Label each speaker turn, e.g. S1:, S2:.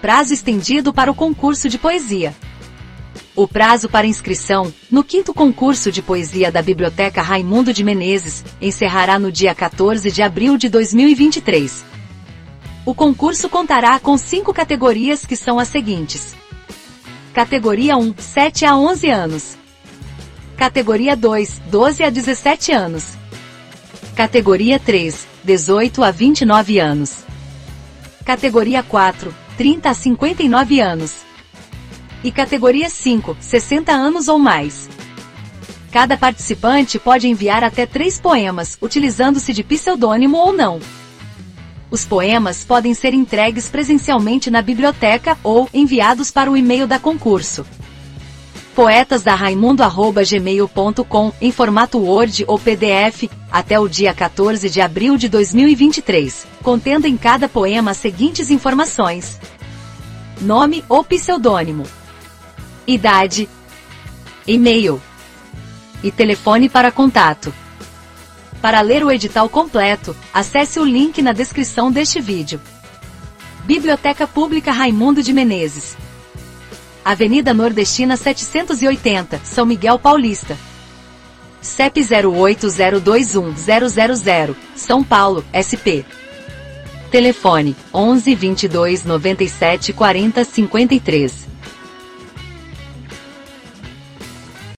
S1: Prazo estendido para o concurso de poesia. O prazo para inscrição, no quinto concurso de poesia da Biblioteca Raimundo de Menezes, encerrará no dia 14 de abril de 2023. O concurso contará com cinco categorias que são as seguintes. Categoria 1, 7 a 11 anos. Categoria 2, 12 a 17 anos. Categoria 3, 18 a 29 anos. Categoria 4, 30 a 59 anos. E categoria 5, 60 anos ou mais. Cada participante pode enviar até três poemas, utilizando-se de pseudônimo ou não. Os poemas podem ser entregues presencialmente na biblioteca ou enviados para o e-mail da concurso. Poetas da Raimundo@gmail.com em formato Word ou PDF até o dia 14 de abril de 2023, contendo em cada poema as seguintes informações: nome ou pseudônimo, idade, e-mail e telefone para contato. Para ler o edital completo, acesse o link na descrição deste vídeo. Biblioteca Pública Raimundo de Menezes. Avenida Nordestina 780, São Miguel Paulista. CEP 0802100, São Paulo, SP. Telefone 11 22 97 40 53.